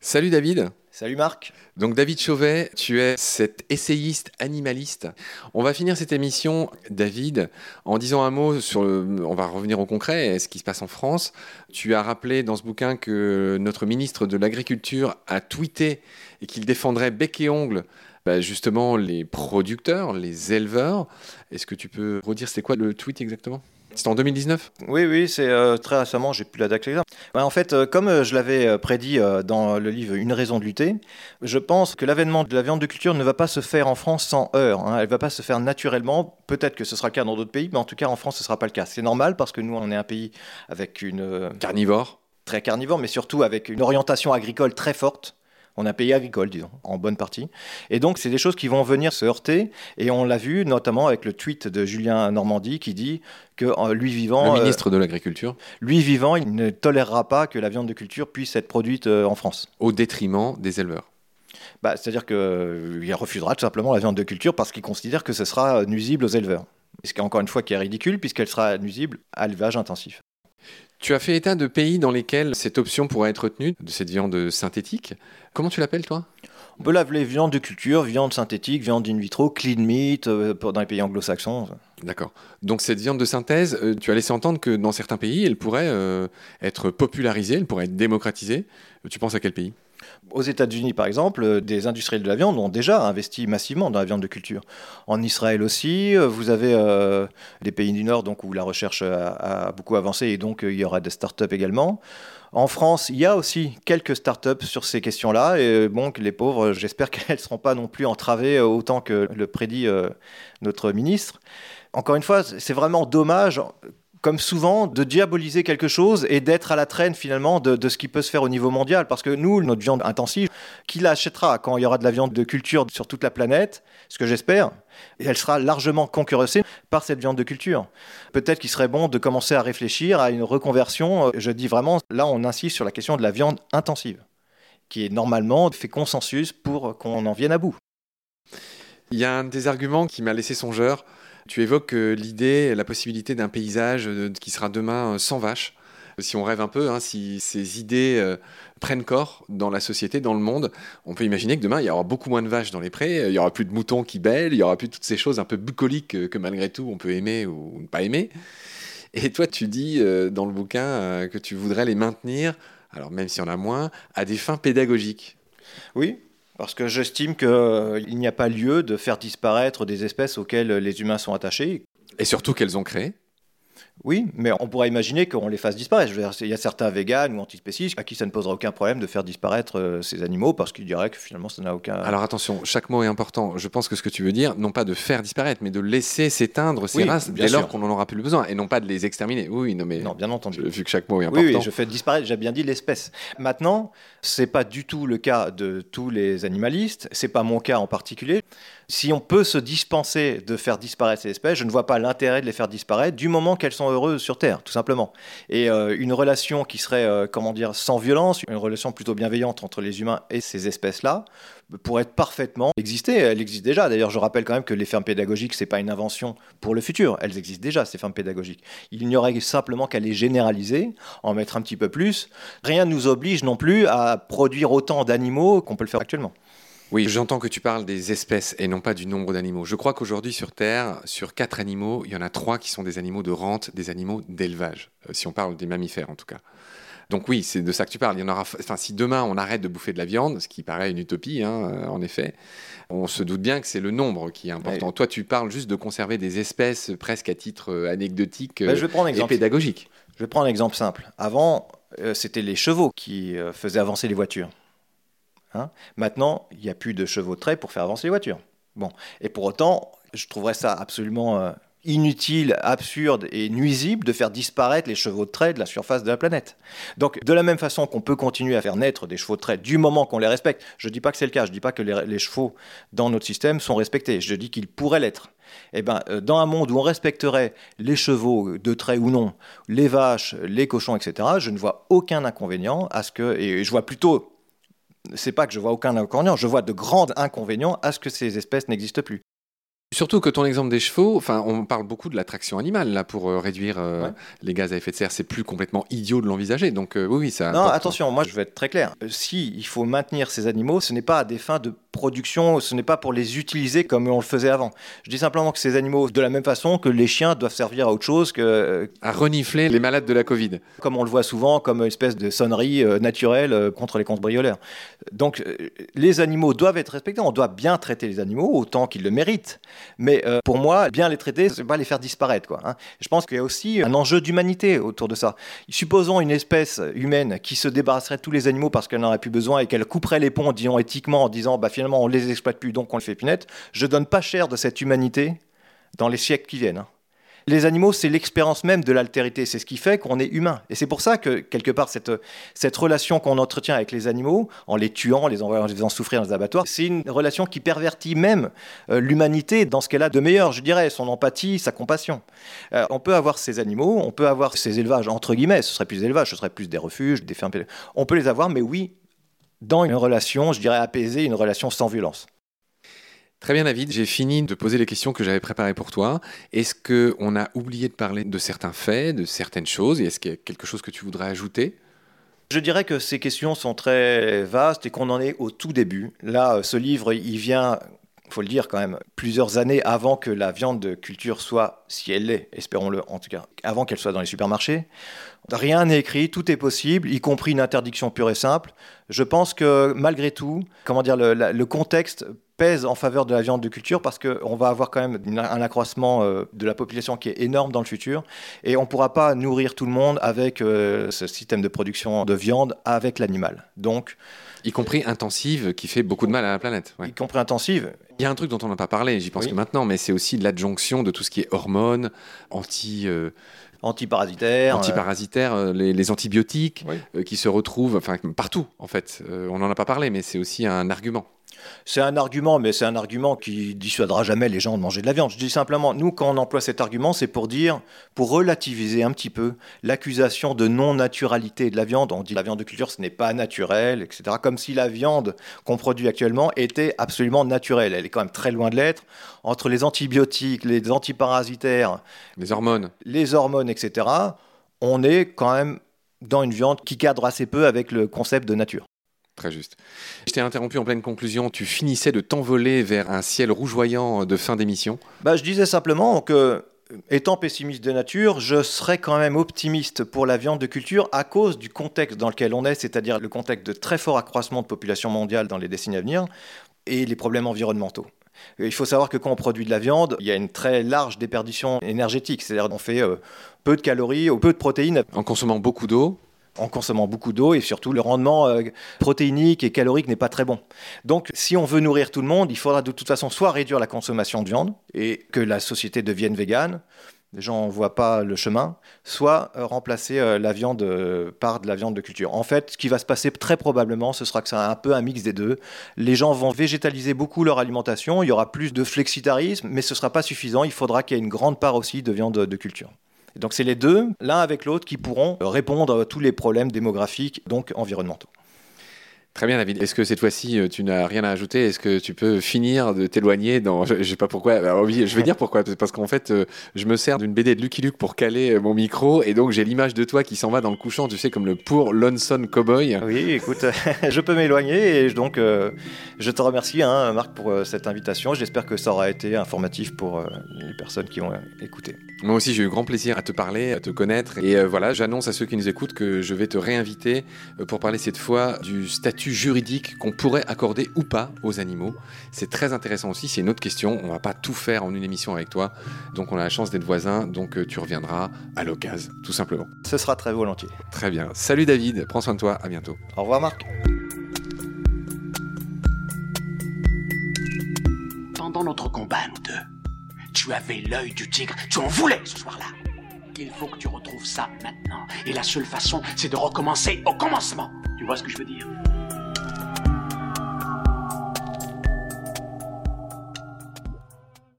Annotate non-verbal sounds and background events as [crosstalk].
Salut David. Salut Marc. Donc David Chauvet, tu es cet essayiste animaliste. On va finir cette émission, David, en disant un mot sur le... On va revenir au concret, ce qui se passe en France. Tu as rappelé dans ce bouquin que notre ministre de l'Agriculture a tweeté et qu'il défendrait bec et ongle bah, justement les producteurs, les éleveurs. Est-ce que tu peux redire c'est quoi le tweet exactement? C'était en 2019 Oui, oui, c'est euh, très récemment, j'ai plus la date exacte. en fait, euh, comme euh, je l'avais prédit dans le livre Une raison de lutter, je pense que l'avènement de la viande de culture ne va pas se faire en France sans heurts. Hein. Elle ne va pas se faire naturellement. Peut-être que ce sera le cas dans d'autres pays, mais en tout cas en France, ce ne sera pas le cas. C'est normal parce que nous, on est un pays avec une... Carnivore Très carnivore, mais surtout avec une orientation agricole très forte. On a un pays agricole, disons, en bonne partie. Et donc, c'est des choses qui vont venir se heurter. Et on l'a vu notamment avec le tweet de Julien Normandie qui dit que euh, lui vivant. Le ministre de l'Agriculture. Lui vivant, il ne tolérera pas que la viande de culture puisse être produite euh, en France. Au détriment des éleveurs. Bah, C'est-à-dire qu'il euh, refusera tout simplement la viande de culture parce qu'il considère que ce sera nuisible aux éleveurs. Ce qui encore une fois qui est ridicule puisqu'elle sera nuisible à l'élevage intensif. Tu as fait état de pays dans lesquels cette option pourrait être retenue, de cette viande synthétique. Comment tu l'appelles, toi? On peut l'appeler viande de culture, viande synthétique, viande in vitro, clean meat, euh, dans les pays anglo-saxons. D'accord. Donc cette viande de synthèse, euh, tu as laissé entendre que dans certains pays, elle pourrait euh, être popularisée, elle pourrait être démocratisée. Tu penses à quel pays? Aux États-Unis, par exemple, euh, des industriels de la viande ont déjà investi massivement dans la viande de culture. En Israël aussi, euh, vous avez euh, des pays du Nord donc, où la recherche a, beaucoup avancé et donc il y aura des start-up également. En France, il y a aussi quelques start-up sur ces questions-là. Et bon, les pauvres, j'espère [laughs] qu'elles ne seront pas non plus entravées autant que le prédit notre ministre. Encore une fois, c'est vraiment dommage comme souvent, de diaboliser quelque chose et d'être à la traîne finalement de, ce qui peut se faire au niveau mondial. Parce que nous, notre viande intensive, qui l'achètera quand il y aura de la viande de culture sur toute la planète, ce que j'espère, elle sera largement concurrencée par cette viande de culture. Peut-être qu'il serait bon de commencer à réfléchir à une reconversion. Je dis vraiment, là on insiste sur la question de la viande intensive, qui est normalement fait consensus pour qu'on en vienne à bout. Il y a un des arguments qui m'a laissé songeur tu évoques euh, l'idée, la possibilité d'un paysage euh, qui sera demain euh, sans vaches. Si on rêve un peu, hein, si ces idées prennent corps dans la société, dans le monde, on peut imaginer que demain, il y aura beaucoup moins de vaches dans les prés, il y aura plus de moutons qui bêlent, il y aura plus toutes ces choses un peu bucoliques que, malgré tout on peut aimer ou ne pas aimer. Et toi, tu dis dans le bouquin que tu voudrais les maintenir, alors même s'il y en a moins, à des fins pédagogiques. Oui, parce que j'estime qu'il euh, n'y a pas lieu de faire disparaître des espèces auxquelles les humains sont attachés. Et surtout qu'elles ont créé oui, mais on pourrait imaginer qu'on les fasse disparaître. il y a certains véganes ou antispécistes à qui ça ne posera aucun problème de faire disparaître euh, ces animaux parce qu'ils diraient que finalement ça n'a aucun. Alors attention, chaque mot est important. Je pense que ce que tu veux dire, non pas de faire disparaître, mais de laisser s'éteindre ces races dès lors qu'on n'en aura plus le besoin et non pas de les exterminer. Oui, non, mais. Non, bien entendu. Vu que chaque mot est important. Oui, je fais disparaître, j'ai bien dit l'espèce. Maintenant, c'est pas du tout le cas de tous les animalistes, c'est pas mon cas en particulier. Si on peut se dispenser de faire disparaître ces espèces, je ne vois pas l'intérêt de les faire disparaître du moment qu'elles sont heureuses sur Terre, tout simplement. Et euh, une relation qui serait, euh, comment dire, sans violence, une relation plutôt bienveillante entre les humains et ces espèces-là, pourrait parfaitement exister. Elle existe déjà. D'ailleurs, je rappelle quand même que les fermes pédagogiques, c'est pas une invention pour le futur. Elles existent déjà, ces fermes pédagogiques. Il n'y aurait simplement qu'à les généraliser, en mettre un petit peu plus. Rien ne nous oblige non plus à produire autant d'animaux qu'on peut le faire actuellement. Oui, j'entends que tu parles des espèces et non pas du nombre d'animaux. Je crois qu'aujourd'hui sur Terre, sur quatre animaux, il y en a trois qui sont des animaux de rente, des animaux d'élevage, euh, si on parle des mammifères en tout cas. Donc oui, c'est de ça que tu parles. Il y en aura. Enfin, si demain on arrête de bouffer de la viande, ce qui paraît une utopie, hein, euh, en effet, on se doute bien que c'est le nombre qui est important. Toi, tu parles juste de conserver des espèces presque à titre euh, anecdotique bah, je vais prendre et pédagogique. Je vais prendre un exemple simple. Avant, c'était les chevaux qui faisaient avancer les voitures. Hein. Maintenant, il n'y a plus de chevaux de trait pour faire avancer les voitures. Bon. Et pour autant, je trouverais ça absolument euh, inutile, absurde et nuisible de faire disparaître les chevaux de trait de la surface de la planète. Donc, de la même façon qu'on peut continuer à faire naître des chevaux de trait du moment qu'on les respecte, je ne dis pas que c'est le cas, je ne dis pas que les, chevaux dans notre système sont respectés, je dis qu'ils pourraient l'être. Eh ben, euh, dans un monde où on respecterait les chevaux de trait ou non, les vaches, les cochons, etc., je ne vois aucun inconvénient à ce que, et je vois plutôt c'est pas que je vois aucun inconvénient, je vois de grands inconvénients à ce que ces espèces n'existent plus. Surtout que ton exemple des chevaux, enfin, on parle beaucoup de l'attraction animale là pour euh, réduire euh, les gaz à effet de serre. C'est plus complètement idiot de l'envisager. Donc euh, oui, oui, ça. Non, attention, moi je vais être très clair. Si il faut maintenir ces animaux, ce n'est pas à des fins de production, ce n'est pas pour les utiliser comme on le faisait avant. Je dis simplement que ces animaux, de la même façon que les chiens doivent servir à autre chose que à renifler les malades de la Covid. Comme on le voit souvent, comme une espèce de sonnerie naturelle contre les cambrioleurs. Donc les animaux doivent être respectés. On doit bien traiter les animaux autant qu'ils le méritent. Mais euh, pour moi, bien les traiter, c'est pas les faire disparaître. Quoi, hein. Je pense qu'il y a aussi un enjeu d'humanité autour de ça. Supposons une espèce humaine qui se débarrasserait de tous les animaux parce qu'elle n'en aurait plus besoin et qu'elle couperait les ponts, disons éthiquement, en disant bah, finalement on les exploite plus, donc on le fait punette. Je donne pas cher de cette humanité dans les siècles qui viennent. Hein. Les animaux, c'est l'expérience même de l'altérité, c'est ce qui fait qu'on est humain. Et c'est pour ça que, quelque part, cette, relation qu'on entretient avec les animaux, en les tuant, en les, envoyant, les faisant souffrir dans les abattoirs, c'est une relation qui pervertit même euh, l'humanité dans ce qu'elle a de meilleur, je dirais, son empathie, sa compassion. Euh, on peut avoir ces animaux, on peut avoir ces élevages, entre guillemets, ce serait plus des élevages, ce serait plus des refuges, des fermes. On peut les avoir, mais oui, dans une relation, je dirais apaisée, une relation sans violence. Très bien David, j'ai fini de poser les questions que j'avais préparées pour toi. Est-ce qu'on a oublié de parler de certains faits, de certaines choses, et est-ce qu'il y a quelque chose que tu voudrais ajouter? Je dirais que ces questions sont très vastes et qu'on en est au tout début. Là, ce livre, il vient, faut le dire quand même, plusieurs années avant que la viande de culture soit, si elle l'est, espérons-le en tout cas, avant qu'elle soit dans les supermarchés. Rien n'est écrit, tout est possible, y compris une interdiction pure et simple. Je pense que malgré tout, comment dire, le contexte pèse en faveur de la viande de culture parce qu'on va avoir quand même un accroissement euh, de la population qui est énorme dans le futur et on ne pourra pas nourrir tout le monde avec euh, ce système de production de viande avec l'animal. Donc, y compris intensive, qui fait beaucoup de mal à la planète. Y compris intensive. Il y a un truc dont on n'a pas parlé, j'y pense que maintenant, mais c'est aussi l'adjonction de tout ce qui est hormones, anti. Euh, antiparasitaires. Antiparasitaires, les, antibiotiques qui se retrouvent enfin, partout, en fait. on n'en a pas parlé, mais c'est aussi un argument. C'est un argument, mais c'est un argument qui dissuadera jamais les gens de manger de la viande. Je dis simplement, nous, quand on emploie cet argument, c'est pour dire, pour relativiser un petit peu l'accusation de non-naturalité de la viande. On dit la viande de culture, ce n'est pas naturel, etc. Comme si la viande qu'on produit actuellement était absolument naturelle. Elle est quand même très loin de l'être. Entre les antibiotiques, les antiparasitaires, les hormones, les hormones, etc. On est quand même dans une viande qui cadre assez peu avec le concept de nature. Très juste. Je t'ai interrompu en pleine conclusion. Tu finissais de t'envoler vers un ciel rougeoyant de fin d'émission. Bah, je disais simplement que, étant pessimiste de nature, je serais quand même optimiste pour la viande de culture à cause du contexte dans lequel on est, c'est-à-dire le contexte de très fort accroissement de population mondiale dans les décennies à venir et les problèmes environnementaux. Il faut savoir que quand on produit de la viande, il y a une très large déperdition énergétique, c'est-à-dire qu'on fait euh, peu de calories ou peu de protéines. En consommant beaucoup d'eau en consommant beaucoup d'eau et surtout le rendement euh, protéinique et calorique n'est pas très bon. Donc si on veut nourrir tout le monde, il faudra de toute façon soit réduire la consommation de viande et que la société devienne végane, les gens ne voient pas le chemin, soit euh, remplacer euh, la viande par de la viande de culture. En fait, ce qui va se passer très probablement, ce sera que c'est un peu un mix des deux. Les gens vont végétaliser beaucoup leur alimentation, il y aura plus de flexitarisme, mais ce ne sera pas suffisant, il faudra qu'il y ait une grande part aussi de viande de culture. Donc c'est les deux, l'un avec l'autre, qui pourront répondre à tous les problèmes démographiques, donc environnementaux. Très bien, David. Est-ce que cette fois-ci, euh, tu n'as rien à ajouter? Est-ce que tu peux finir de t'éloigner dans... Je ne sais pas pourquoi. je vais dire pourquoi. Parce qu'en fait, euh, je me sers d'une BD de Lucky Luke pour caler euh, mon micro. Et donc, j'ai l'image de toi qui s'en va dans le couchant, tu sais, comme le pour Lonesome Cowboy. Oui, écoute, [laughs] je peux m'éloigner. Et donc, je te remercie, hein, Marc, pour cette invitation. J'espère que ça aura été informatif pour les personnes qui ont écouté. Moi aussi, j'ai eu grand plaisir à te parler, à te connaître. Et voilà, j'annonce à ceux qui nous écoutent que je vais te réinviter pour parler cette fois du statut juridique qu'on pourrait accorder ou pas aux animaux. C'est très intéressant aussi, c'est une autre question. On va pas tout faire en une émission avec toi. Donc on a la chance d'être voisins, donc euh, tu reviendras à l'occasion, tout simplement. Ce sera très volontiers. Très bien. Salut David, prends soin de toi, à bientôt. Au revoir Marc. Pendant notre combat, nous deux, tu avais l'œil du tigre, tu en voulais ce soir-là. Il faut que tu retrouves ça maintenant. Et la seule façon, c'est de recommencer au commencement. Tu vois ce que je veux dire?